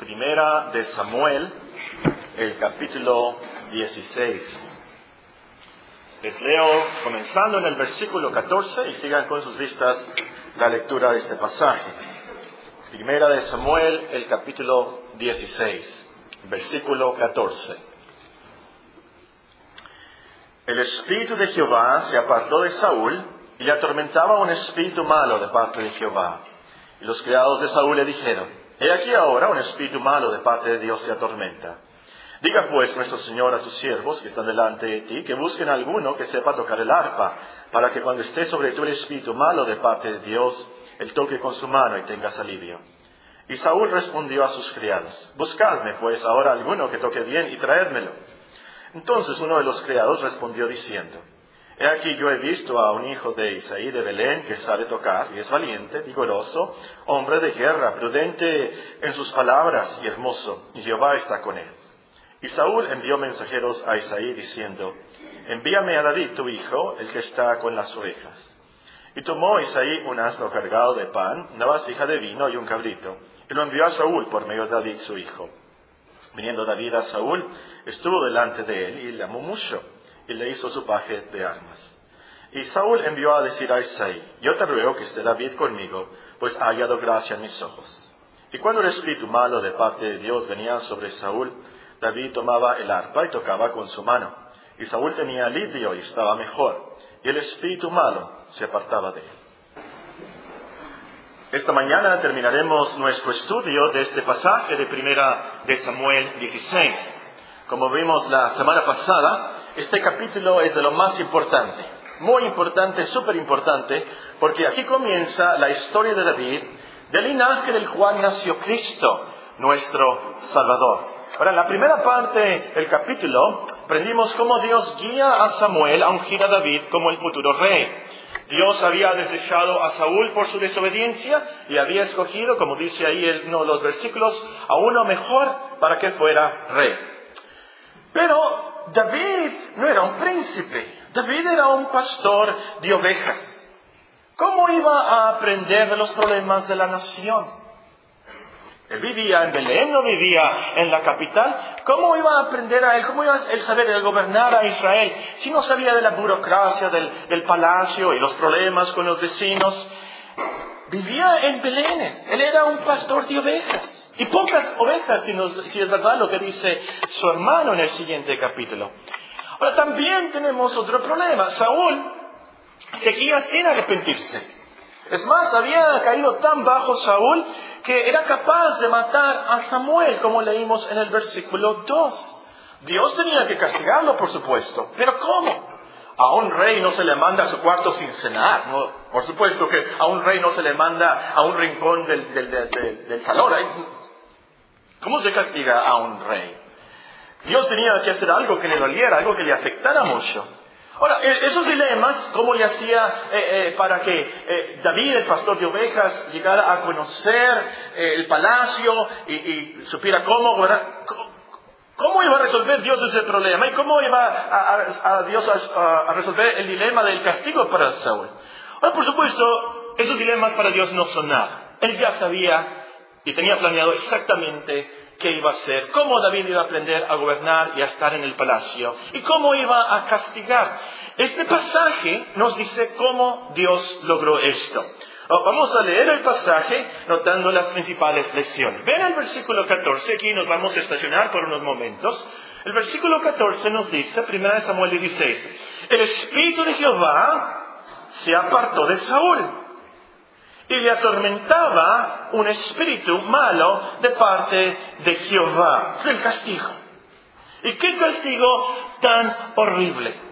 Primera de Samuel, el capítulo 16. Les leo comenzando en el versículo 14 y sigan con sus listas la lectura de este pasaje. Primera de Samuel, el capítulo 16, versículo 14. El espíritu de Jehová se apartó de Saúl y le atormentaba un espíritu malo de parte de Jehová. Y los criados de Saúl le dijeron, He aquí ahora un espíritu malo de parte de Dios se atormenta. Diga pues nuestro Señor a tus siervos que están delante de ti, que busquen alguno que sepa tocar el arpa, para que cuando esté sobre tú el espíritu malo de parte de Dios, él toque con su mano y tengas alivio. Y Saúl respondió a sus criados, Buscadme pues ahora alguno que toque bien y traérmelo. Entonces uno de los criados respondió diciendo, He aquí yo he visto a un hijo de Isaí de Belén que sabe tocar y es valiente, vigoroso, hombre de guerra, prudente en sus palabras y hermoso, y Jehová está con él. Y Saúl envió mensajeros a Isaí diciendo, envíame a David tu hijo, el que está con las ovejas. Y tomó Isaí un asno cargado de pan, una vasija de vino y un cabrito, y lo envió a Saúl por medio de David su hijo. Viniendo David a Saúl, estuvo delante de él y le amó mucho y le hizo su paje de armas. Y Saúl envió a decir a Isaí, yo te ruego que esté David conmigo, pues ha hallado gracia en mis ojos. Y cuando el espíritu malo de parte de Dios venía sobre Saúl, David tomaba el arpa y tocaba con su mano. Y Saúl tenía alivio y estaba mejor, y el espíritu malo se apartaba de él. Esta mañana terminaremos nuestro estudio de este pasaje de primera de Samuel 16. Como vimos la semana pasada, este capítulo es de lo más importante, muy importante, súper importante, porque aquí comienza la historia de David, del linaje del cual nació Cristo, nuestro Salvador. Ahora, en la primera parte del capítulo, aprendimos cómo Dios guía a Samuel a ungir a David como el futuro rey. Dios había desechado a Saúl por su desobediencia y había escogido, como dice ahí en uno de los versículos, a uno mejor para que fuera rey. Pero David no era un príncipe, David era un pastor de ovejas. ¿Cómo iba a aprender de los problemas de la nación? Él vivía en Belén, no vivía en la capital. ¿Cómo iba a aprender a él? ¿Cómo iba a saber gobernar a Israel si no sabía de la burocracia del palacio y los problemas con los vecinos? Vivía en Belén. Él era un pastor de ovejas. Y pocas ovejas, si, es verdad lo que dice su hermano en el siguiente capítulo. Ahora también tenemos otro problema. Saúl seguía sin arrepentirse. Es más, había caído tan bajo Saúl que era capaz de matar a Samuel, como leímos en el versículo 2. Dios tenía que castigarlo, por supuesto. Pero ¿cómo? A un rey no se le manda a su cuarto sin cenar. por supuesto que a un rey no se le manda a un rincón del, del salón. ¿Cómo se castiga a un rey? Dios tenía que hacer algo que le doliera, algo que le afectara mucho. Ahora, e-, esos dilemas, ¿cómo le hacía eh, eh, para que eh, David, el pastor de ovejas, llegara a conocer el palacio y, supiera cómo, cómo iba a resolver Dios ese problema y cómo iba a, Dios a, resolver el dilema del castigo para Saúl? Ahora, por supuesto, esos dilemas para Dios no son nada. Él ya sabía y tenía planeado exactamente qué iba a hacer, cómo David iba a aprender a gobernar y a estar en el palacio y cómo iba a castigar. Este pasaje nos dice cómo Dios logró esto. Oh, vamos a leer el pasaje notando las principales lecciones. Ven el versículo 14, aquí nos vamos a estacionar por unos momentos. El versículo 14 nos dice, 1 Samuel 16, el Espíritu de Jehová se apartó de Saúl y le atormentaba un espíritu malo de parte de Jehová. Es el castigo. ¿Y qué castigo tan horrible?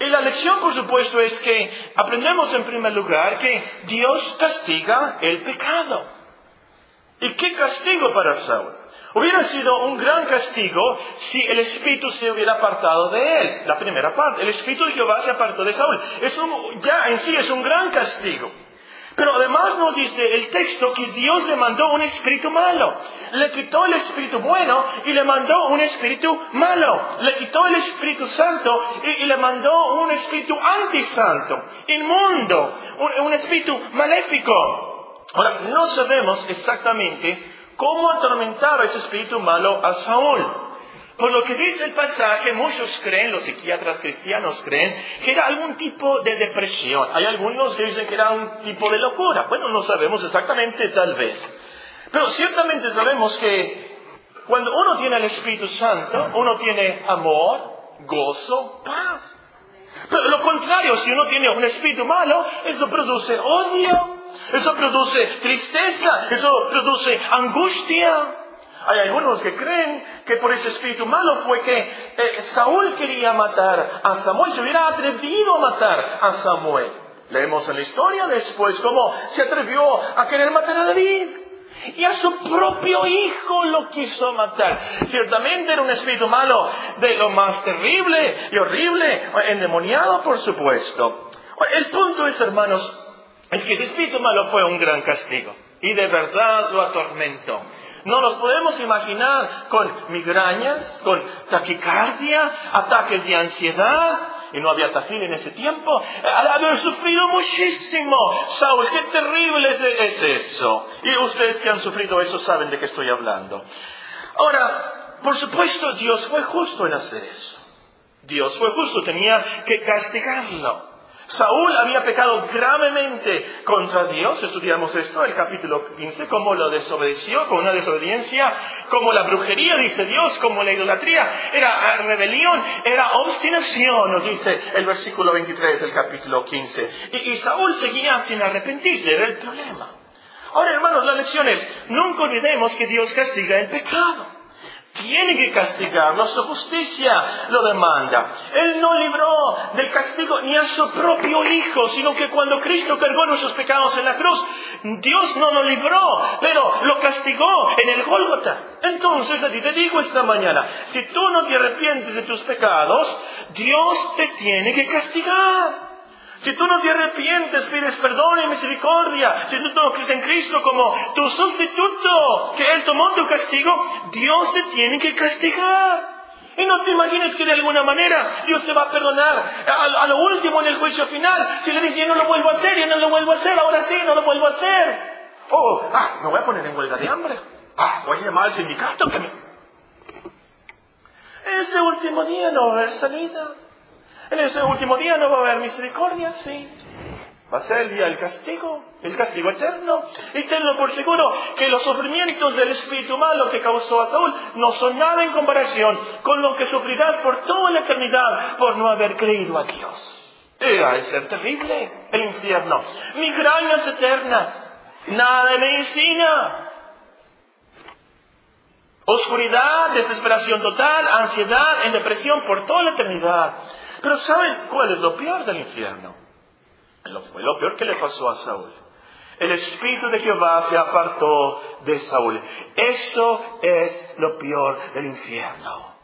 Y la lección, por supuesto, es que aprendemos en primer lugar que Dios castiga el pecado. ¿Y qué castigo para Saúl? Hubiera sido un gran castigo si el Espíritu se hubiera apartado de él. La primera parte, el Espíritu de Jehová se apartó de Saúl. Eso ya en sí es un gran castigo. Pero además nos dice el texto que Dios le mandó un espíritu malo. Le quitó el espíritu bueno y le mandó un espíritu malo. Le quitó el espíritu santo y, le mandó un espíritu antisanto, inmundo, un, un espíritu maléfico. Ahora, no sabemos exactamente cómo atormentaba ese espíritu malo a Saúl. Por lo que dice el pasaje, muchos creen, los psiquiatras cristianos creen, que era algún tipo de depresión. Hay algunos que dicen que era un tipo de locura. Bueno, no sabemos exactamente, tal vez. Pero ciertamente sabemos que cuando uno tiene el Espíritu Santo, uno tiene amor, gozo, paz. Pero lo contrario, si uno tiene un espíritu malo, eso produce odio, eso produce tristeza, eso produce angustia. Hay algunos que creen que por ese espíritu malo fue que eh, Saúl quería matar a Samuel, se hubiera atrevido a matar a Samuel. Leemos en la historia después cómo se atrevió a querer matar a David. Y a su propio hijo lo quiso matar. Ciertamente era un espíritu malo de lo más terrible y horrible, endemoniado por supuesto. El punto es, hermanos, es que ese espíritu malo fue un gran castigo. Y de verdad lo atormentó. No nos podemos imaginar con migrañas, con taquicardia, ataques de ansiedad, y no había tafil en ese tiempo, haber sufrido muchísimo. Saúl, qué terrible es, eso. Y ustedes que han sufrido eso saben de qué estoy hablando. Ahora, por supuesto, Dios fue justo en hacer eso. Dios fue justo, tenía que castigarlo. Saúl había pecado gravemente contra Dios, estudiamos esto, el capítulo 15, cómo lo desobedeció con una desobediencia, como la brujería, dice Dios, como la idolatría, era rebelión, era obstinación, nos dice el versículo 23 del capítulo 15. Y, y Saúl seguía sin arrepentirse, era el problema. Ahora, hermanos, la lección es, nunca olvidemos que Dios castiga el pecado tiene que castigarlo, su justicia lo demanda. Él no libró del castigo ni a su propio Hijo, sino que cuando Cristo cargó nuestros pecados en la cruz, Dios no lo libró, pero lo castigó en el Gólgota. Entonces a ti te digo esta mañana, si tú no te arrepientes de tus pecados, Dios te tiene que castigar. Si tú no te arrepientes, pides perdón y misericordia, si tú no crees en Cristo como tu sustituto, que Él tomó tu castigo, Dios te tiene que castigar. Y no te imagines que de alguna manera Dios te va a perdonar a, lo último en el juicio final. Si le dices, yo no lo vuelvo a hacer, yo no lo vuelvo a hacer, ahora sí, no lo vuelvo a hacer. Oh, ah, me voy a poner en huelga de hambre. Ah, voy a llamar al sindicato que me... Ese último día no va a haber salida. En ese último día no va a haber misericordia, sí. Va a ser el día del castigo, el castigo eterno. Y tenlo por seguro que los sufrimientos del espíritu malo que causó a Saúl no son nada en comparación con lo que sufrirás por toda la eternidad por no haber creído a Dios. Era de ser terrible el infierno. Migrañas eternas. Nada de medicina. Oscuridad, desesperación total, ansiedad, en depresión por toda la eternidad. Pero ¿saben cuál es lo peor del infierno? Lo, fue lo peor que le pasó a Saúl. El espíritu de Jehová se apartó de Saúl. Eso es lo peor del infierno.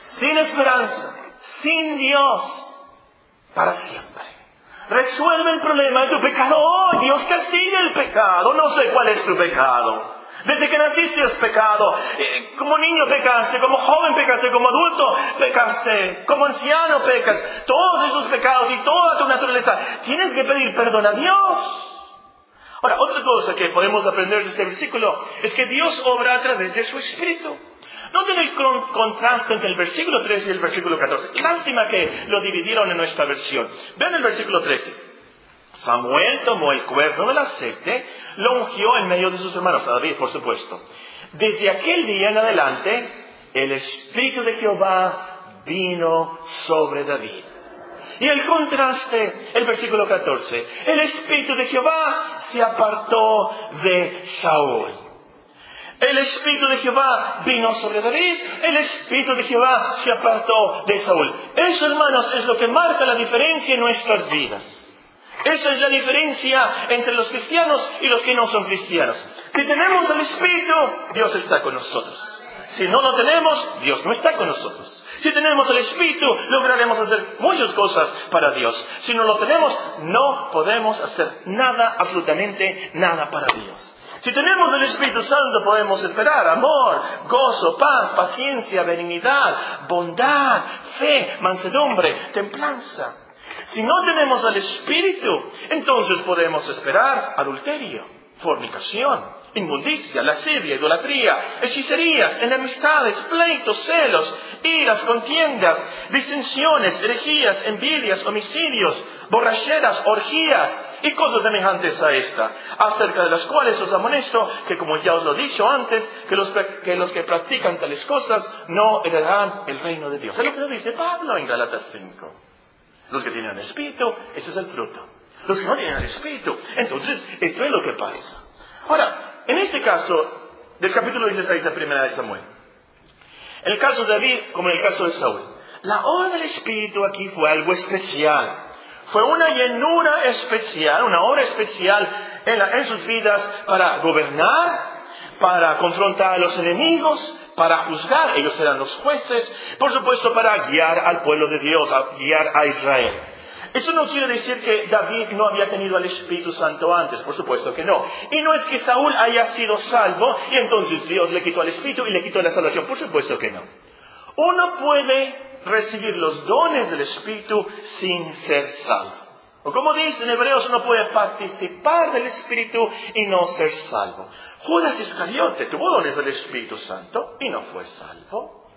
Sin esperanza, sin Dios, para siempre. Resuelve el problema de tu pecado. Oh, Dios castiga el pecado. No sé cuál es tu pecado. Desde que naciste has pecado. Eh, como niño pecaste, como joven pecaste, como adulto pecaste, como anciano pecas. Todos esos pecados y toda tu naturaleza. Tienes que pedir perdón a Dios. Ahora, otra cosa que podemos aprender de este versículo es que Dios obra a través de su Espíritu. Noten el contraste entre el versículo 13 y el versículo 14. Lástima que lo dividieron en nuestra versión. Vean el versículo 13. Samuel tomó el cuerno del aceite, lo ungió en medio de sus hermanos, a David, por supuesto. Desde aquel día en adelante, el Espíritu de Jehová vino sobre David. Y el contraste, el versículo 14, el Espíritu de Jehová se apartó de Saúl. El Espíritu de Jehová vino sobre David, el Espíritu de Jehová se apartó de Saúl. Eso, hermanos, es lo que marca la diferencia en nuestras vidas. Esa es la diferencia entre los cristianos y los que no son cristianos. Si tenemos el Espíritu, Dios está con nosotros. Si no lo tenemos, Dios no está con nosotros. Si tenemos el Espíritu, lograremos hacer muchas cosas para Dios. Si no lo tenemos, no podemos hacer nada, absolutamente nada para Dios. Si tenemos el Espíritu Santo, podemos esperar amor, gozo, paz, paciencia, benignidad, bondad, fe, mansedumbre, templanza. Si no tenemos al Espíritu, entonces podemos esperar adulterio, fornicación, inmundicia, lascivia, idolatría, hechicerías, enemistades, pleitos, celos, iras, contiendas, disensiones, herejías, envidias, homicidios, borracheras, orgías y cosas semejantes a esta, acerca de las cuales os amonesto que, como ya os lo he dicho antes, que los, que los que practican tales cosas no heredarán el reino de Dios. Es lo que dice Pablo en Galatas 5. Los que tienen el Espíritu, ese es el fruto. Los que no tienen el Espíritu. Entonces, esto es lo que pasa. Ahora, en este caso, del capítulo 16 de Primera de Samuel, en el caso de David, como en el caso de Saúl, la obra del Espíritu aquí fue algo especial. Fue una llenura especial, una obra especial en, en sus vidas para gobernar, para confrontar a los enemigos, para juzgar, ellos eran los jueces, por supuesto para guiar al pueblo de Dios, a guiar a Israel. Eso no quiere decir que David no había tenido al Espíritu Santo antes, por supuesto que no. Y no es que Saúl haya sido salvo y entonces Dios le quitó al Espíritu y le quitó la salvación, por supuesto que no. Uno puede recibir los dones del Espíritu sin ser salvo. O como dice en Hebreos, uno puede participar del Espíritu y no ser salvo. Judas Iscariote tuvo dones del Espíritu Santo y no fue salvo.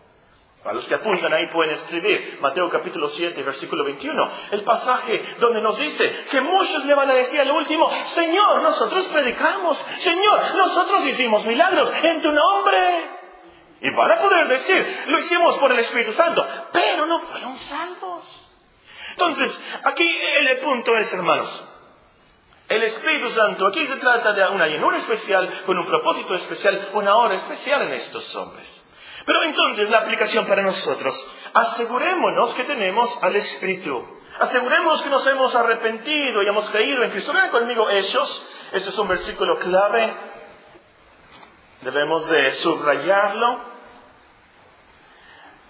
A los que apuntan ahí pueden escribir Mateo capítulo 7, versículo 21, el pasaje donde nos dice que muchos le van a decir al último, Señor, nosotros predicamos, Señor, nosotros hicimos milagros en tu nombre. Y van a poder decir, lo hicimos por el Espíritu Santo, pero no fueron salvos. Entonces, aquí el punto es, hermanos, el Espíritu Santo, aquí se trata de una llenura especial, con un propósito especial, una hora especial en estos hombres. Pero entonces la aplicación para nosotros, asegurémonos que tenemos al Espíritu. Aseguremos que nos hemos arrepentido y hemos creído en Cristo. Vean conmigo Hechos, este es un versículo clave, debemos de subrayarlo.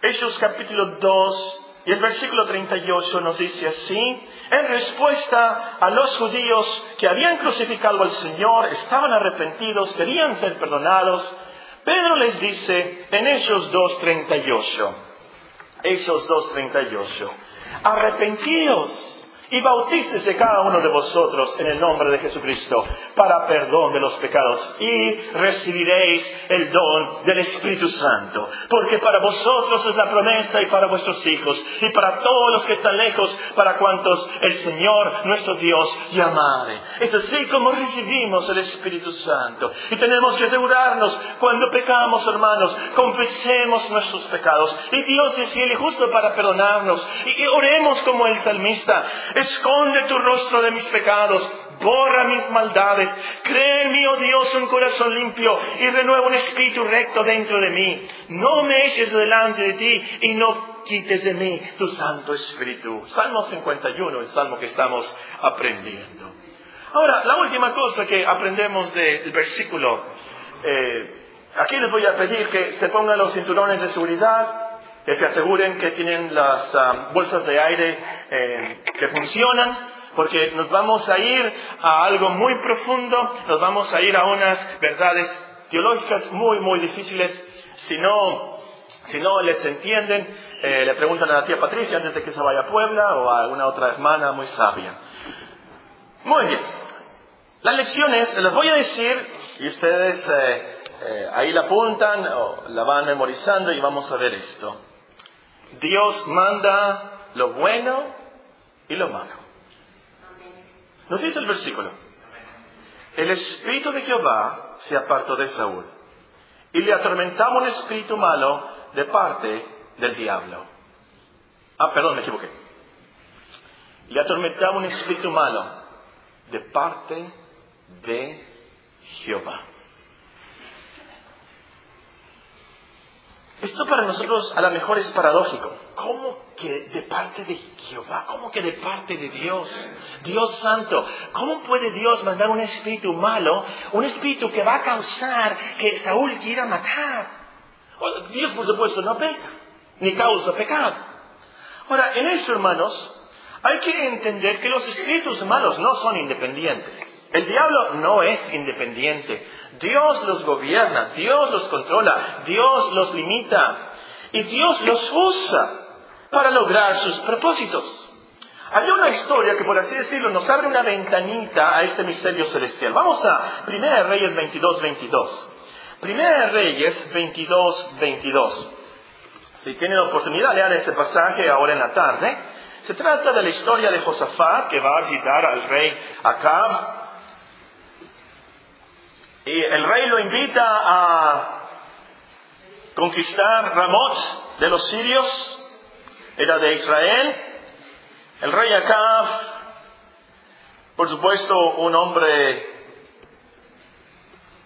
Hechos capítulo 2 y el versículo 38 nos dice así, en respuesta a los judíos que habían crucificado al Señor, estaban arrepentidos, querían ser perdonados, Pedro les dice en Hechos 2.38, Hechos 2.38, arrepentíos y bautícese cada uno de vosotros en el nombre de Jesucristo para perdón de los pecados y recibiréis el don del Espíritu Santo. Porque para vosotros es la promesa y para vuestros hijos y para todos los que están lejos, para cuantos el Señor nuestro Dios llamare. Es así como recibimos el Espíritu Santo. Y tenemos que asegurarnos cuando pecamos, hermanos, confesemos nuestros pecados. Y Dios es fiel y justo para perdonarnos. Y oremos como el salmista esconde tu rostro de mis pecados, borra mis maldades, cree en mí, oh Dios, un corazón limpio y renueva un espíritu recto dentro de mí. No me eches delante de ti y no quites de mí tu Santo Espíritu. Salmo 51, el salmo que estamos aprendiendo. Ahora, la última cosa que aprendemos del versículo, eh, aquí les voy a pedir que se pongan los cinturones de seguridad, que se aseguren que tienen las ah, bolsas de aire eh, que funcionan, porque nos vamos a ir a algo muy profundo, nos vamos a ir a unas verdades teológicas muy, muy difíciles. Si no, si no les entienden, eh, le preguntan a la tía Patricia antes de que se vaya a Puebla o a alguna otra hermana muy sabia. Muy bien. Las lecciones, las voy a decir y ustedes eh, ahí la apuntan o la van memorizando y vamos a ver esto. Dios manda lo bueno y lo malo. Nos dice el versículo. El espíritu de Jehová se apartó de Saúl y le atormentaba un espíritu malo de parte del diablo. Ah, perdón, me equivoqué. Le atormentaba un espíritu malo de parte de Jehová. Esto para nosotros a lo mejor es paradójico. ¿Cómo que de parte de Jehová? ¿Cómo que de parte de Dios? Dios santo. ¿Cómo puede Dios mandar un espíritu malo, un espíritu que va a causar que Saúl quiera matar? Dios, por supuesto, no peca, ni causa pecado. Ahora, en esto, hermanos, hay que entender que los espíritus malos no son independientes. El diablo no es independiente. Dios los gobierna, Dios los controla, Dios los limita y Dios los usa para lograr sus propósitos. Hay una historia que, por así decirlo, nos abre una ventanita a este misterio celestial. Vamos a 1 Reyes 22, 22. 1 Reyes 22, 22. Si tienen oportunidad, lean este pasaje ahora en la tarde. Se trata de la historia de Josafat que va a visitar al rey Acab. Y el rey lo invita a conquistar Ramot de los sirios. Era de Israel. El rey Acab, por supuesto, un hombre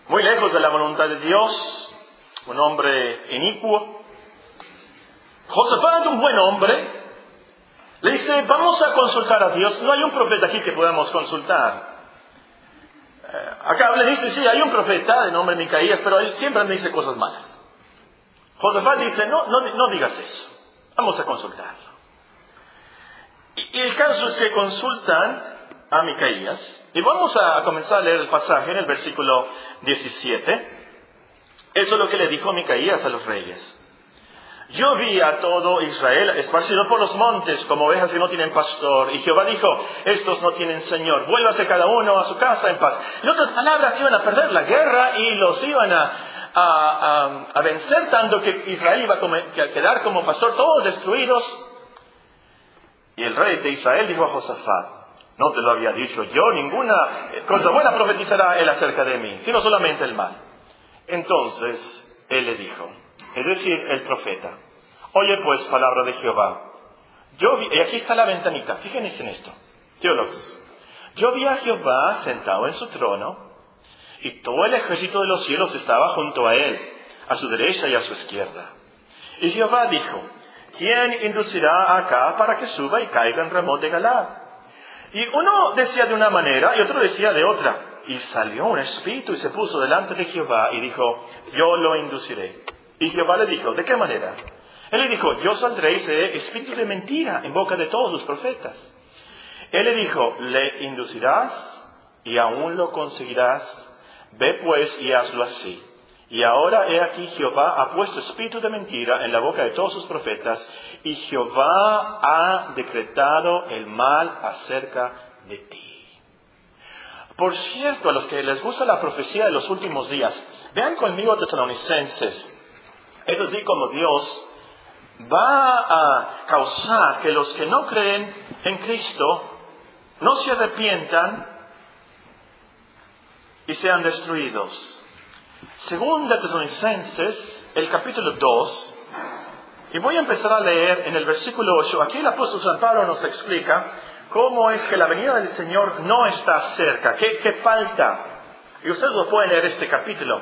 muy lejos de la voluntad de Dios, un hombre inicuo. Josafat, un buen hombre, le dice, vamos a consultar a Dios. No hay un profeta aquí que podamos consultar. Eh, acá le dice, sí, hay un profeta de nombre Micaías, pero él siempre me dice cosas malas. Josafat dice, no, no, digas eso. Vamos a consultarlo. Y, el caso es que consultan a Micaías. Y vamos a comenzar a leer el pasaje en el versículo 17. Eso es lo que le dijo Micaías a los reyes. Yo vi a todo Israel esparcido por los montes como ovejas que no tienen pastor. Y Jehová dijo, estos no tienen Señor, vuélvase cada uno a su casa en paz. En otras palabras, iban a perder la guerra y los iban a, a, vencer tanto que Israel iba a quedar como pastor, todos destruidos. Y el rey de Israel dijo a Josafat, no te lo había dicho yo, ninguna cosa buena profetizará él acerca de mí, sino solamente el mal. Entonces él le dijo, es decir, el profeta, oye pues palabra de Jehová. Yo y aquí está la ventanita, fíjense en esto, teólogos. Yo vi a Jehová sentado en su trono y todo el ejército de los cielos estaba junto a él, a su derecha y a su izquierda. Y Jehová dijo, ¿quién inducirá acá para que suba y caiga en Ramón de Galad? Y uno decía de una manera y otro decía de otra. Y salió un espíritu y se puso delante de Jehová y dijo, yo lo induciré. Y Jehová le dijo, ¿de qué manera? Él le dijo, yo saldré seré espíritu de mentira en boca de todos los profetas. Él le dijo, le inducirás y aún lo conseguirás. Ve pues y hazlo así. Y ahora he aquí Jehová ha puesto espíritu de mentira en la boca de todos sus profetas y Jehová ha decretado el mal acerca de ti. Por cierto, a los que les gusta la profecía de los últimos días, vean conmigo Tesalonicenses. Es así como Dios va a causar que los que no creen en Cristo no se arrepientan y sean destruidos. Segunda Tesalonicenses, el capítulo 2, y voy a empezar a leer en el versículo 8. Aquí el apóstol San Pablo nos explica cómo es que la venida del Señor no está cerca, qué, qué falta. Y ustedes lo pueden leer este capítulo.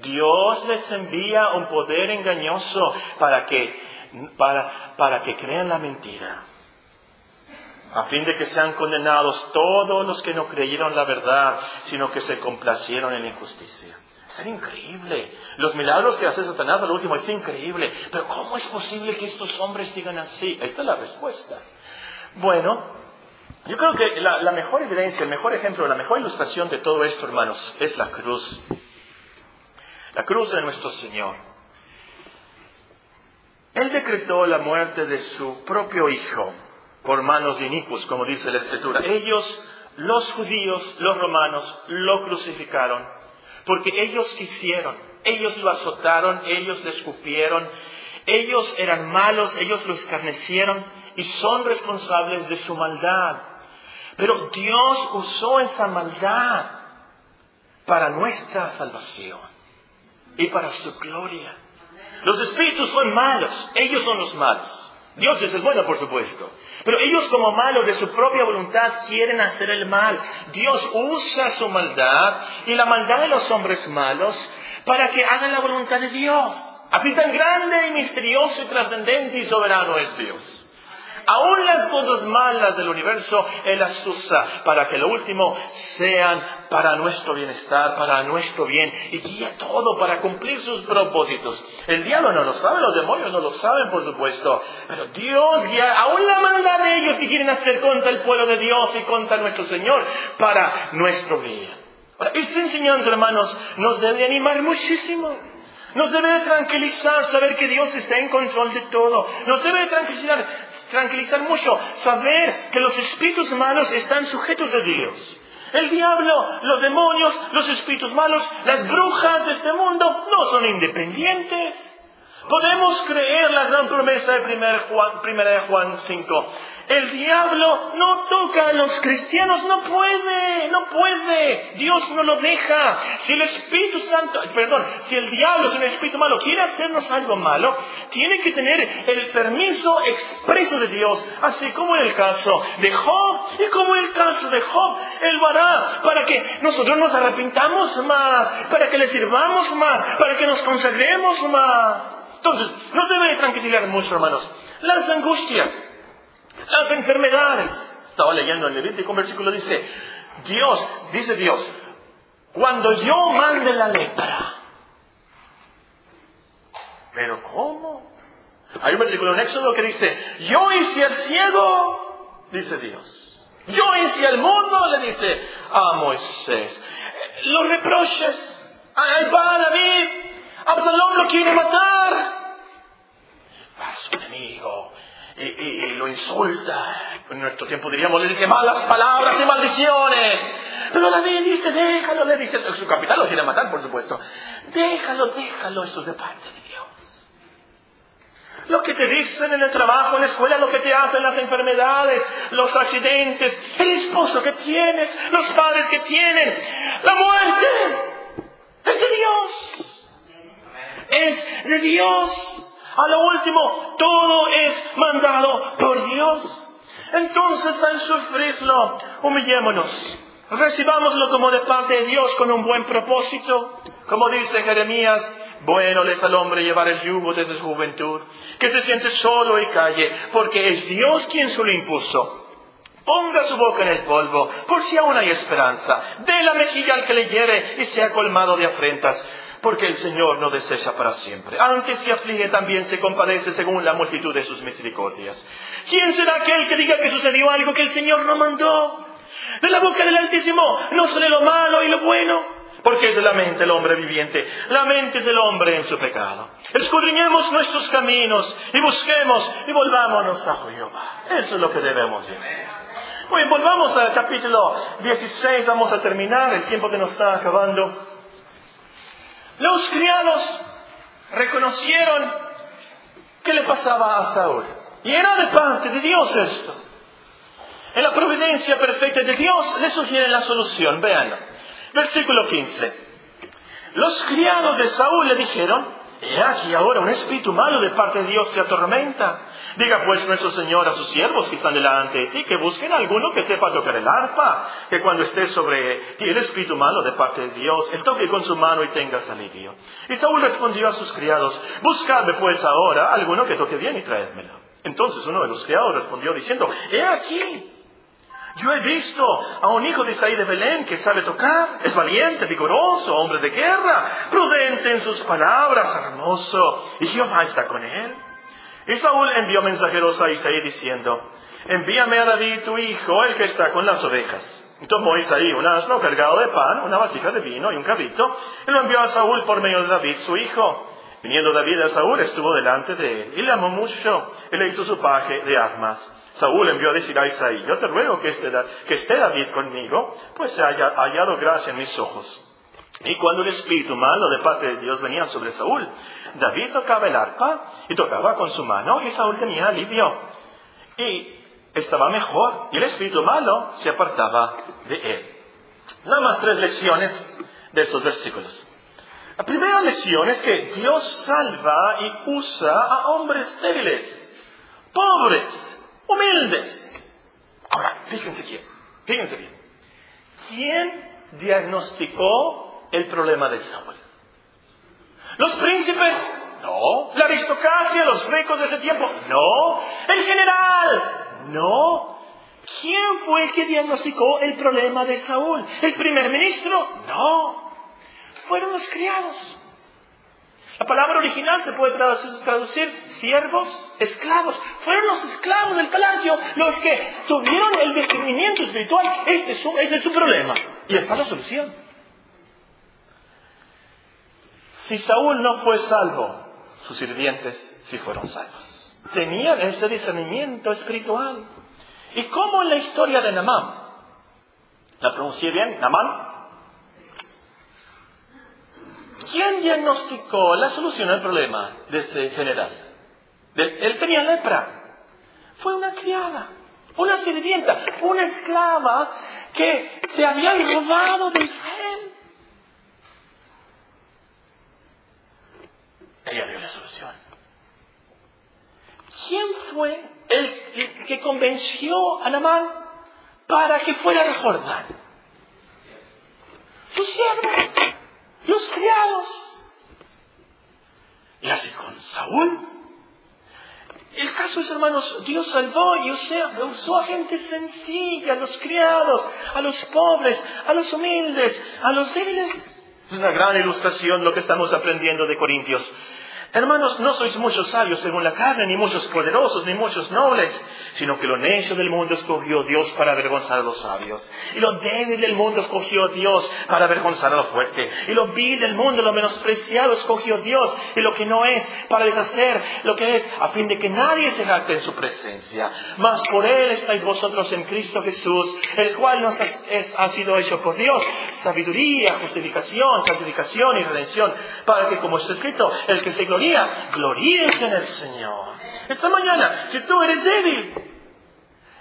Dios les envía un poder engañoso para que, para, para que crean la mentira a fin de que sean condenados todos los que no creyeron la verdad, sino que se complacieron en la injusticia. Es increíble. Los milagros que hace Satanás al último es increíble. Pero ¿cómo es posible que estos hombres sigan así? Esta es la respuesta. Bueno, yo creo que la, la mejor evidencia, el mejor ejemplo, la mejor ilustración de todo esto, hermanos, es la cruz. La cruz de nuestro Señor. Él decretó la muerte de su propio Hijo por manos de inicuos, como dice la Escritura. Ellos, los judíos, los romanos, lo crucificaron porque ellos quisieron, ellos lo azotaron, ellos le escupieron, ellos eran malos, ellos lo escarnecieron y son responsables de su maldad. Pero Dios usó esa maldad para nuestra salvación y para su gloria. Los espíritus son malos, ellos son los malos. Dios es el bueno, por supuesto. Pero ellos como malos de su propia voluntad quieren hacer el mal. Dios usa su maldad y la maldad de los hombres malos para que hagan la voluntad de Dios. Así tan grande y misterioso y trascendente y soberano es Dios. Aún las cosas malas del universo, Él las usa para que lo último sean para nuestro bienestar, para nuestro bien, y guía todo para cumplir sus propósitos. El diablo no lo sabe, los demonios no lo saben, por supuesto, pero Dios guía aún la maldad de ellos que quieren hacer contra el pueblo de Dios y contra nuestro Señor para nuestro bien. Esta enseñanza, hermanos, nos debe animar muchísimo. Nos debe tranquilizar saber que Dios está en control de todo. Nos debe tranquilizar, tranquilizar mucho saber que los espíritus malos están sujetos a Dios. El diablo, los demonios, los espíritus malos, las brujas de este mundo no son independientes. Podemos creer la gran promesa de 1 Juan, Juan 5. El diablo no toca a los cristianos, no puede, no puede. Dios no lo deja. Si el Espíritu Santo, perdón, si el diablo es un espíritu malo, quiere hacernos algo malo, tiene que tener el permiso expreso de Dios, así como en el caso de Job y como en el caso de Job, él lo hará para que nosotros nos arrepintamos más, para que le sirvamos más, para que nos consagremos más. Entonces, no debe tranquilizar mucho, hermanos. Las angustias, las enfermedades. Estaba leyendo en Levítico un versículo dice, Dios, dice Dios, cuando yo mande la lepra. Pero ¿cómo? Hay un versículo en Éxodo que dice, yo hice al ciego, dice Dios. Yo hice al mundo, le dice a Moisés. Los reproches, ahí va David, Absalón lo quiere matar. Su enemigo, y, lo insulta. En nuestro tiempo diríamos, le dice malas palabras y maldiciones. Pero David dice, déjalo, le dice, su capitán lo quiere matar, por supuesto. Déjalo, déjalo, eso es de parte de Dios. Lo que te dicen en el trabajo, en la escuela, lo que te hacen las enfermedades, los accidentes, el esposo que tienes, los padres que tienen, la muerte, es de Dios. Es de Dios. A lo último, todo es mandado por Dios. Entonces, al sufrirlo, humillémonos. Recibámoslo como de parte de Dios con un buen propósito. Como dice Jeremías, bueno es al hombre llevar el yugo desde su juventud, que se siente solo y calle, porque es Dios quien se lo impuso. Ponga su boca en el polvo, por si aún hay esperanza. Dé la mejilla al que le hiere y sea colmado de afrentas porque el Señor no desecha para siempre. Aunque se aflige, también se compadece según la multitud de sus misericordias. ¿Quién será aquel que diga que sucedió algo que el Señor no mandó? De la boca del Altísimo no sale lo malo y lo bueno. Porque es la mente el hombre viviente, la mente es el hombre en su pecado. Escudriñemos nuestros caminos y busquemos y volvámonos a Jehová. Eso es lo que debemos hacer. Muy volvamos al capítulo 16, vamos a terminar, el tiempo que nos está acabando. Los criados reconocieron qué le pasaba a Saúl. Y era de parte de Dios esto. En la providencia perfecta de Dios le sugiere la solución. Vean. Versículo 15. Los criados de Saúl le dijeron, He aquí ahora un espíritu malo de parte de Dios te atormenta. Diga pues nuestro Señor a sus siervos que están delante de ti que busquen alguno que sepa tocar el arpa, que cuando esté sobre ti el espíritu malo de parte de Dios, él toque con su mano y tenga alivio. Y Saúl respondió a sus criados, buscadme pues ahora alguno que toque bien y traédmelo. Entonces uno de los criados respondió diciendo, he aquí, yo he visto a un hijo de Isaí de Belén que sabe tocar, es valiente, vigoroso, hombre de guerra, prudente en sus palabras, hermoso, y Jehová está con él. Y Saúl envió mensajeros a Isaí diciendo, envíame a David tu hijo, el que está con las ovejas. Y tomó Isaí un asno cargado de pan, una vasija de vino y un cabrito, y lo envió a Saúl por medio de David su hijo. Viniendo David a Saúl, estuvo delante de él, y le amó mucho, y le hizo su paje de armas. Saúl envió a decir a Isaí, yo te ruego que esté, que esté David conmigo, pues se haya hallado gracia en mis ojos. Y cuando el espíritu malo de parte de Dios venía sobre Saúl, David tocaba el arpa y tocaba con su mano y Saúl tenía alivio. Y estaba mejor y el espíritu malo se apartaba de él. Nada más tres lecciones de estos versículos. La primera lección es que Dios salva y usa a hombres débiles, pobres, humildes. Ahora, fíjense quién, fíjense bien. ¿Quién diagnosticó el problema de Saúl? ¿Los príncipes? No. ¿La aristocracia, los ricos de ese tiempo? No. ¿El general? No. ¿Quién fue el que diagnosticó el problema de Saúl? ¿El primer ministro? No. Fueron los criados. La palabra original se puede traducir, siervos, esclavos. Fueron los esclavos del palacio los que tuvieron el discernimiento espiritual. Este es su, este problema. Y está la solución. Si Saúl no fue salvo, sus sirvientes sí fueron salvos. Tenían ese discernimiento espiritual. ¿Y cómo en la historia de Namán? ¿La pronuncié bien? ¿Namán? ¿Quién diagnosticó la solución al problema de ese general? él tenía lepra. Fue una criada, una sirvienta, una esclava que se había robado de Israel. Ella dio la solución. ¿Quién fue el que convenció a Namán para que fuera a Jordán? Sus siervos los criados. Y así con Saúl. El caso es, hermanos, Dios salvó y usó a gente sencilla, a los criados, a los pobres, a los humildes, a los débiles. Es una gran ilustración lo que estamos aprendiendo de Corintios. Hermanos, no sois muchos sabios según la carne, ni muchos poderosos, ni muchos nobles, sino que lo necio del mundo escogió Dios para avergonzar a los sabios. Y lo débil del mundo escogió Dios para avergonzar a lo fuerte. Y lo vil del mundo, lo menospreciado escogió Dios. Y lo que no es, para deshacer lo que es, a fin de que nadie se jacte en su presencia. Mas por Él estáis vosotros en Cristo Jesús, el cual nos ha sido hecho por Dios. Sabiduría, justificación, santificación y redención. Para que, como está escrito, el que se gloria gloríense en el Señor. Esta mañana, si tú eres débil,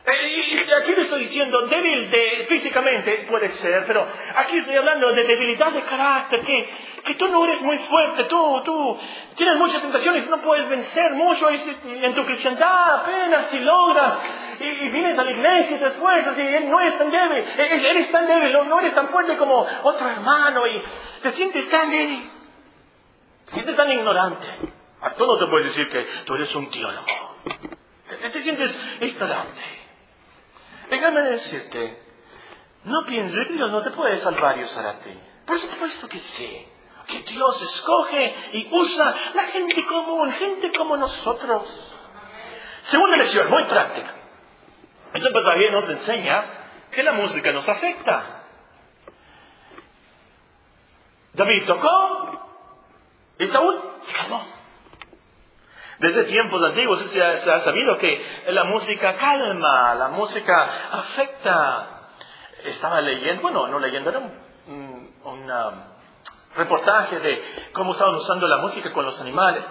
eh, y aquí te estoy diciendo débil de, físicamente, puede ser, pero aquí estoy hablando de debilidad de carácter, que, que tú no eres muy fuerte, tú, tú tienes muchas tentaciones, no puedes vencer mucho en tu cristiandad, apenas si logras, y, vienes a la iglesia y te esfuerzas y no eres tan débil, eres tan débil, no eres tan fuerte como otro hermano y te sientes tan débil. Sientes tan ignorante. A todo te puedes decir que tú eres un teólogo. Te, sientes ignorante. Déjame decirte, no pienses que Dios no te puede salvar y usar a ti. Por supuesto que sí. Que Dios escoge y usa la gente común, gente como nosotros. Segunda lección, muy práctica. Este pasaje nos enseña que la música nos afecta. David tocó, y Saúl se calmó. Desde tiempos antiguos se ha, sabido que la música calma, la música afecta. Estaba leyendo, bueno, no leyendo, era un, um, reportaje de cómo estaban usando la música con los animales.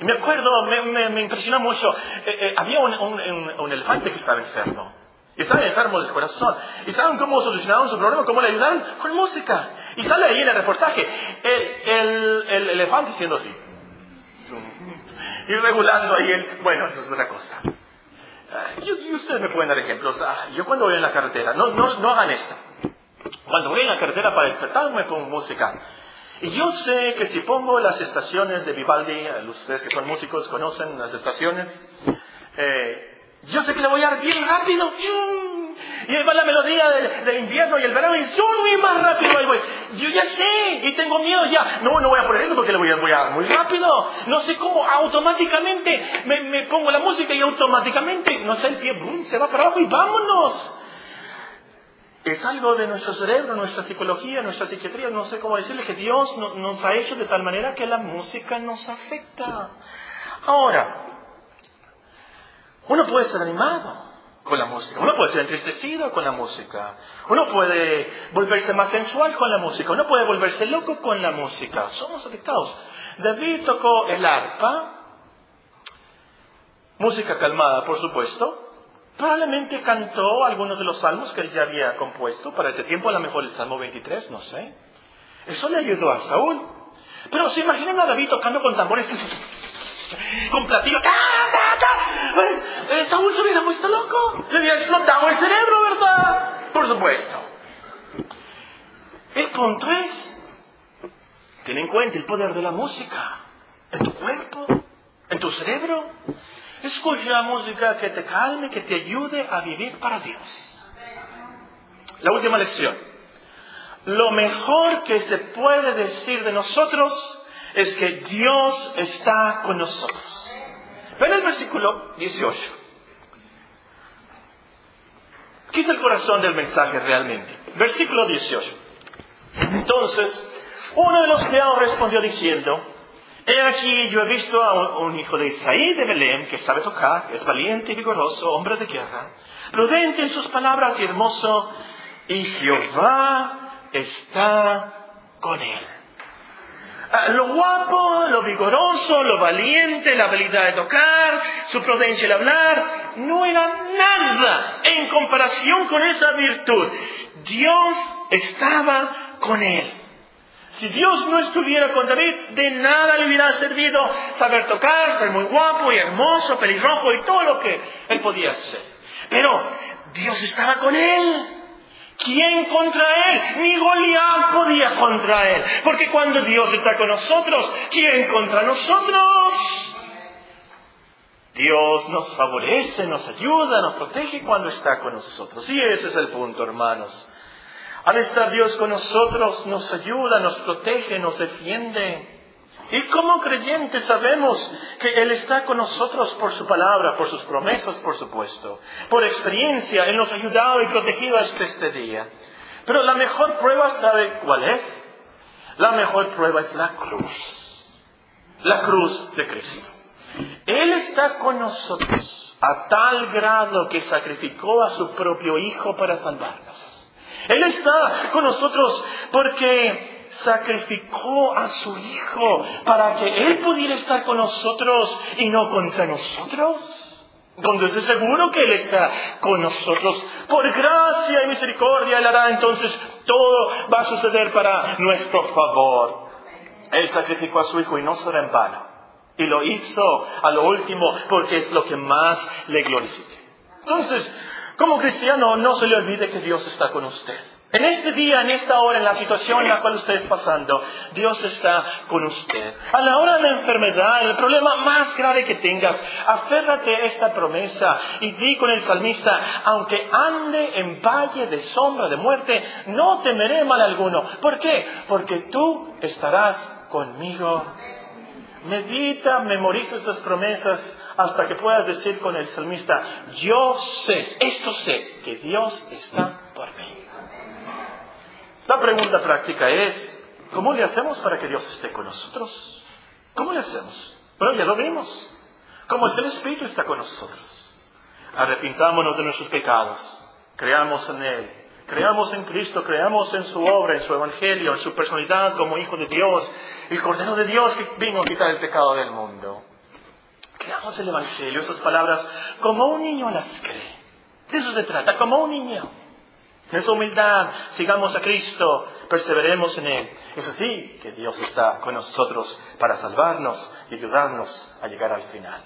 Y me acuerdo, me, impresionó mucho, eh, eh, había un elefante que estaba enfermo. Estaban enfermos del corazón. ¿Y saben cómo solucionaron su problema? ¿Cómo le ayudaron? Con música. Y sale ahí en el reportaje el, el, elefante siendo así. Y regulando ahí el... Bueno, eso es otra cosa. Y ustedes me pueden dar ejemplos. Ah, yo cuando voy en la carretera, no, no, no hagan esto. Cuando voy en la carretera para despertarme pongo música. Y yo sé que si pongo las estaciones de Vivaldi, ustedes que son músicos conocen las estaciones, eh, yo sé que le voy a dar bien rápido. Y ahí va la melodía del, invierno y el verano y zoom, más rápido ahí voy. Yo ya sé y tengo miedo ya. No, no voy a poner eso porque le voy a, dar muy rápido. No sé cómo automáticamente me, pongo la música y automáticamente, no sé, el pie se va para abajo y vámonos. Es algo de nuestro cerebro, nuestra psicología, nuestra psiquiatría, no sé cómo decirle que Dios nos ha hecho de tal manera que la música nos afecta. Ahora, uno puede ser animado con la música, uno puede ser entristecido con la música, uno puede volverse más sensual con la música, uno puede volverse loco con la música. Somos afectados. David tocó el arpa, música calmada, por supuesto. Probablemente cantó algunos de los salmos que él ya había compuesto. Para ese tiempo, a lo mejor el Salmo 23, no sé. Eso le ayudó a Saúl. Pero se imaginan a David tocando con tambores con platillos. Pues Saúl se hubiera puesto loco. Le hubiera explotado el cerebro, ¿verdad? Por supuesto. El punto es, ten en cuenta el poder de la música en tu cuerpo, cerebro. Escucha música que te calme, que te ayude a vivir para Dios. La última lección. Lo mejor que se puede decir de nosotros es que Dios está con nosotros. Ven el versículo 18. Quita el corazón del mensaje realmente. Versículo 18. Entonces, uno de los criados respondió diciendo, He aquí, yo he visto a un, hijo de Isaí de Belén que sabe tocar, es valiente y vigoroso, hombre de guerra, prudente en sus palabras y hermoso, y Jehová está con él. Ah, lo guapo, lo vigoroso, lo valiente, la habilidad de tocar, su prudencia al hablar, no era nada en comparación con esa virtud. Dios estaba con él. Si Dios no estuviera con David, de nada le hubiera servido saber tocar, ser muy guapo y hermoso, pelirrojo y todo lo que él podía hacer. Pero Dios estaba con él. ¿Quién contra él? Ni Goliat podía contra él. Porque cuando Dios está con nosotros, ¿quién contra nosotros? Dios nos favorece, nos ayuda, nos protege cuando está con nosotros. Y ese es el punto, hermanos. Al estar Dios con nosotros, nos ayuda, nos protege, nos defiende. Y como creyentes sabemos que Él está con nosotros por su palabra, por sus promesas, por supuesto. Por experiencia, Él nos ha ayudado y protegido hasta este día. Pero la mejor prueba, ¿sabe cuál es? La mejor prueba es la cruz. La cruz de Cristo. Él está con nosotros a tal grado que sacrificó a su propio Hijo para salvarnos. Él está con nosotros porque sacrificó a su Hijo para que Él pudiera estar con nosotros y no contra nosotros. Entonces seguro que Él está con nosotros. Por gracia y misericordia Él hará entonces todo va a suceder para nuestro favor. Él sacrificó a su Hijo y no será en vano. Y lo hizo a lo último porque es lo que más le glorifica. Entonces, como cristiano, no se le olvide que Dios está con usted. En este día, en esta hora, en la situación en la cual usted está pasando, Dios está con usted. A la hora de la enfermedad, el problema más grave que tengas, aférrate a esta promesa y di con el salmista, aunque ande en valle de sombra de muerte, no temeré mal alguno. ¿Por qué? Porque tú estarás conmigo. Medita, memoriza estas promesas hasta que puedas decir con el salmista, yo sé, esto sé, que Dios está por mí. La pregunta práctica es, ¿cómo le hacemos para que Dios esté con nosotros? ¿Cómo le hacemos? Bueno, ya lo vimos. ¿Cómo es el Espíritu está con nosotros? Arrepintámonos de nuestros pecados, creamos en Él, creamos en Cristo, creamos en su obra, en su Evangelio, en su personalidad como Hijo de Dios, el Cordero de Dios que vino a quitar el pecado del mundo. Creamos el Evangelio, esas palabras, como un niño las cree. De eso se trata, como un niño. En esa humildad, sigamos a Cristo, perseveremos en Él. Es así que Dios está con nosotros para salvarnos y ayudarnos a llegar al final.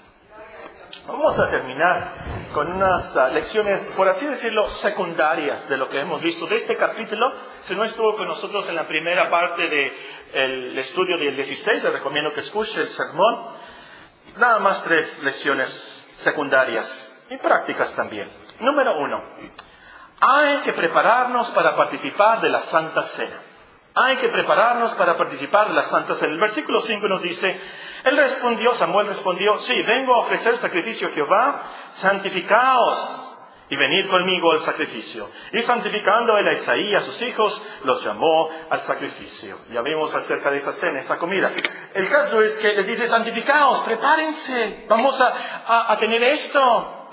Vamos a terminar con unas ah, lecciones, por así decirlo, secundarias de lo que hemos visto de este capítulo. Si no estuvo con nosotros en la primera parte del estudio del 16, le recomiendo que escuche el sermón. Nada más tres lecciones secundarias y prácticas también. Número uno, hay que prepararnos para participar de la Santa Cena. Hay que prepararnos para participar de la Santa Cena. El versículo 5 nos dice, él respondió, Samuel respondió, sí, vengo a ofrecer sacrificio a Jehová, santificaos y venid conmigo al sacrificio. Y santificando él a Isaí a sus hijos, los llamó al sacrificio. Ya vimos acerca de esa cena, esa comida. El caso es que les dice, santificaos, prepárense, vamos a, a tener esto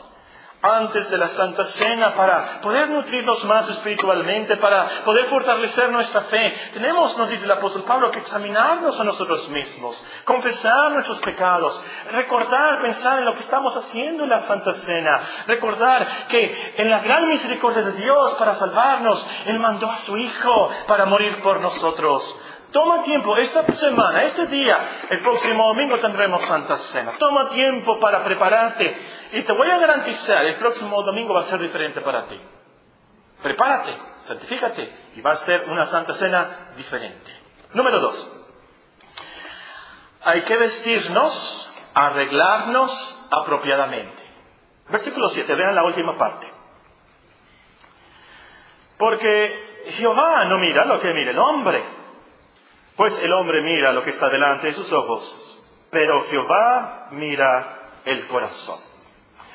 antes de la Santa Cena para poder nutrirnos más espiritualmente, para poder fortalecer nuestra fe. Tenemos, nos dice el apóstol Pablo, que examinarnos a nosotros mismos, confesar nuestros pecados, recordar, pensar en lo que estamos haciendo en la Santa Cena, recordar que en la gran misericordia de Dios para salvarnos, Él mandó a su Hijo para morir por nosotros. Toma tiempo, esta semana, este día, el próximo domingo tendremos Santa Cena. Toma tiempo para prepararte y te voy a garantizar, el próximo domingo va a ser diferente para ti. Prepárate, santifícate y va a ser una Santa Cena diferente. Número dos, hay que vestirnos arreglarnos apropiadamente. Versículo 7, vean la última parte. Porque Jehová no mira lo que mira el hombre, pues el hombre mira lo que está delante de sus ojos, pero Jehová mira el corazón.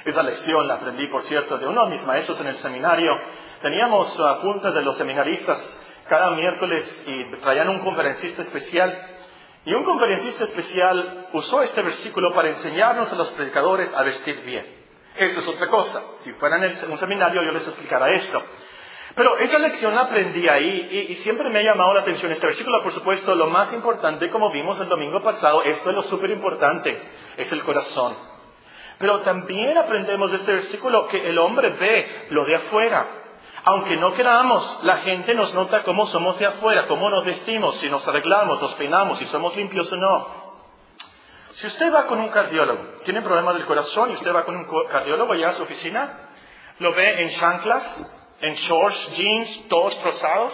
Esa lección la aprendí, por cierto, de uno de mis maestros en el seminario. Teníamos a punta de los seminaristas cada miércoles y traían un conferencista especial. Y un conferencista especial usó este versículo para enseñarnos a los predicadores a vestir bien. Eso es otra cosa. Si fueran en un seminario yo les explicara esto. Pero esa lección la aprendí ahí y, siempre me ha llamado la atención este versículo. Por supuesto, lo más importante, como vimos el domingo pasado, esto es lo súper importante, es el corazón. Pero también aprendemos de este versículo que el hombre ve lo de afuera. Aunque no queramos, la gente nos nota cómo somos de afuera, cómo nos vestimos, si nos arreglamos, nos peinamos, si somos limpios o no. Si usted va con un cardiólogo, tiene problemas del corazón y usted va con un cardiólogo allá a su oficina, lo ve en chanclas, en shorts, jeans, todos trozados,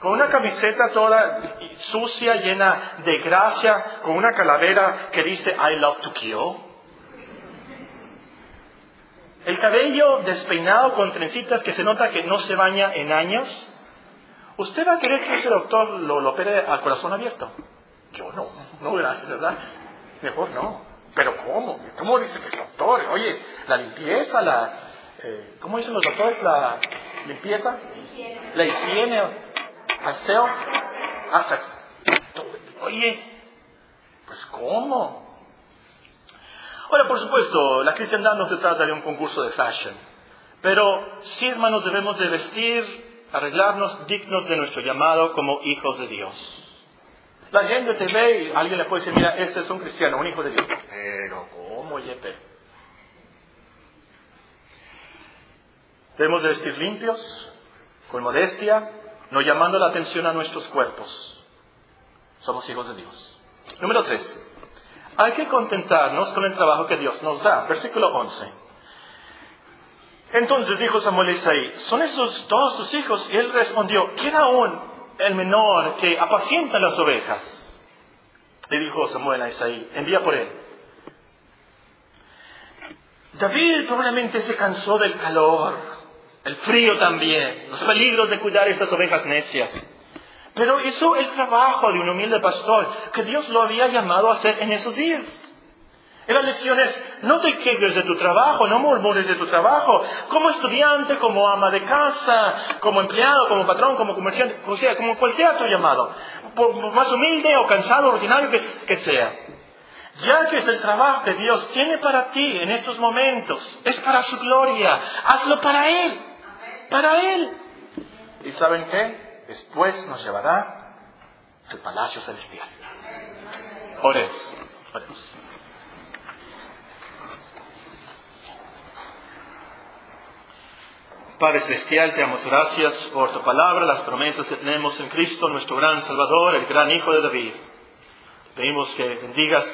con una camiseta toda sucia, llena de gracia, con una calavera que dice I love to kill. El cabello despeinado con trencitas que se nota que no se baña en años. ¿Usted va a querer que ese doctor lo, lo opere a corazón abierto? Yo no, no, gracias, ¿verdad? Mejor no. Pero ¿cómo? ¿Cómo dice que el doctor? Oye, la limpieza, la... ¿Cómo dicen los doctores? La limpieza, la higiene, aseo, hasta... Oye, pues ¿cómo? Ahora, por supuesto, la cristiandad no se trata de un concurso de fashion, pero sí, hermanos, debemos de vestir, arreglarnos dignos de nuestro llamado como hijos de Dios. La gente te ve y alguien le puede decir, mira, ese es un cristiano, un hijo de Dios. Pero, ¿cómo, Yepe? Debemos de vestir limpios, con modestia, no llamando la atención a nuestros cuerpos. Somos hijos de Dios. Número tres. Hay que contentarnos con el trabajo que Dios nos da. Versículo 11. Entonces dijo Samuel a Isaí, ¿son esos todos tus hijos? Y él respondió, ¿quién aún el menor que apacienta las ovejas? Le dijo Samuel a Isaí, envía por él. David probablemente se cansó del calor, el frío también, los peligros de cuidar esas ovejas necias. Pero hizo el trabajo de un humilde pastor que Dios lo había llamado a hacer en esos días. En las lecciones, no te quejes de tu trabajo, no murmures de tu trabajo. Como estudiante, como ama de casa, como empleado, como patrón, como comerciante, o sea, como cual sea tu llamado. Por más humilde o cansado, ordinario que, que sea. Ya que es el trabajo que Dios tiene para ti en estos momentos, es para su gloria. Hazlo para Él. Para Él. ¿Y saben qué? después nos llevará al palacio celestial. Oremos. Padre Celestial, te damos gracias por tu palabra, las promesas que tenemos en Cristo, nuestro gran Salvador, el gran Hijo de David. Pedimos que bendigas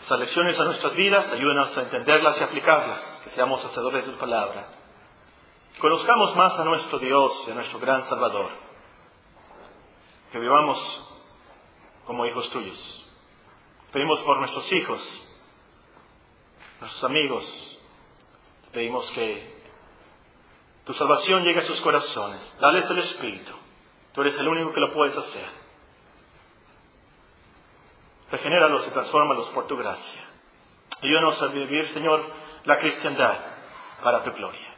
estas lecciones a nuestras vidas, ayúdanos a entenderlas y aplicarlas, que seamos hacedores de tu palabra. Conozcamos más a nuestro Dios y a nuestro gran Salvador que vivamos como hijos tuyos. Pedimos por nuestros hijos, nuestros amigos, pedimos que tu salvación llegue a sus corazones. Dales el Espíritu. Tú eres el único que lo puedes hacer. Regenéralos y transfórmalos por tu gracia. Ayúdanos a vivir, Señor, la cristiandad para tu gloria.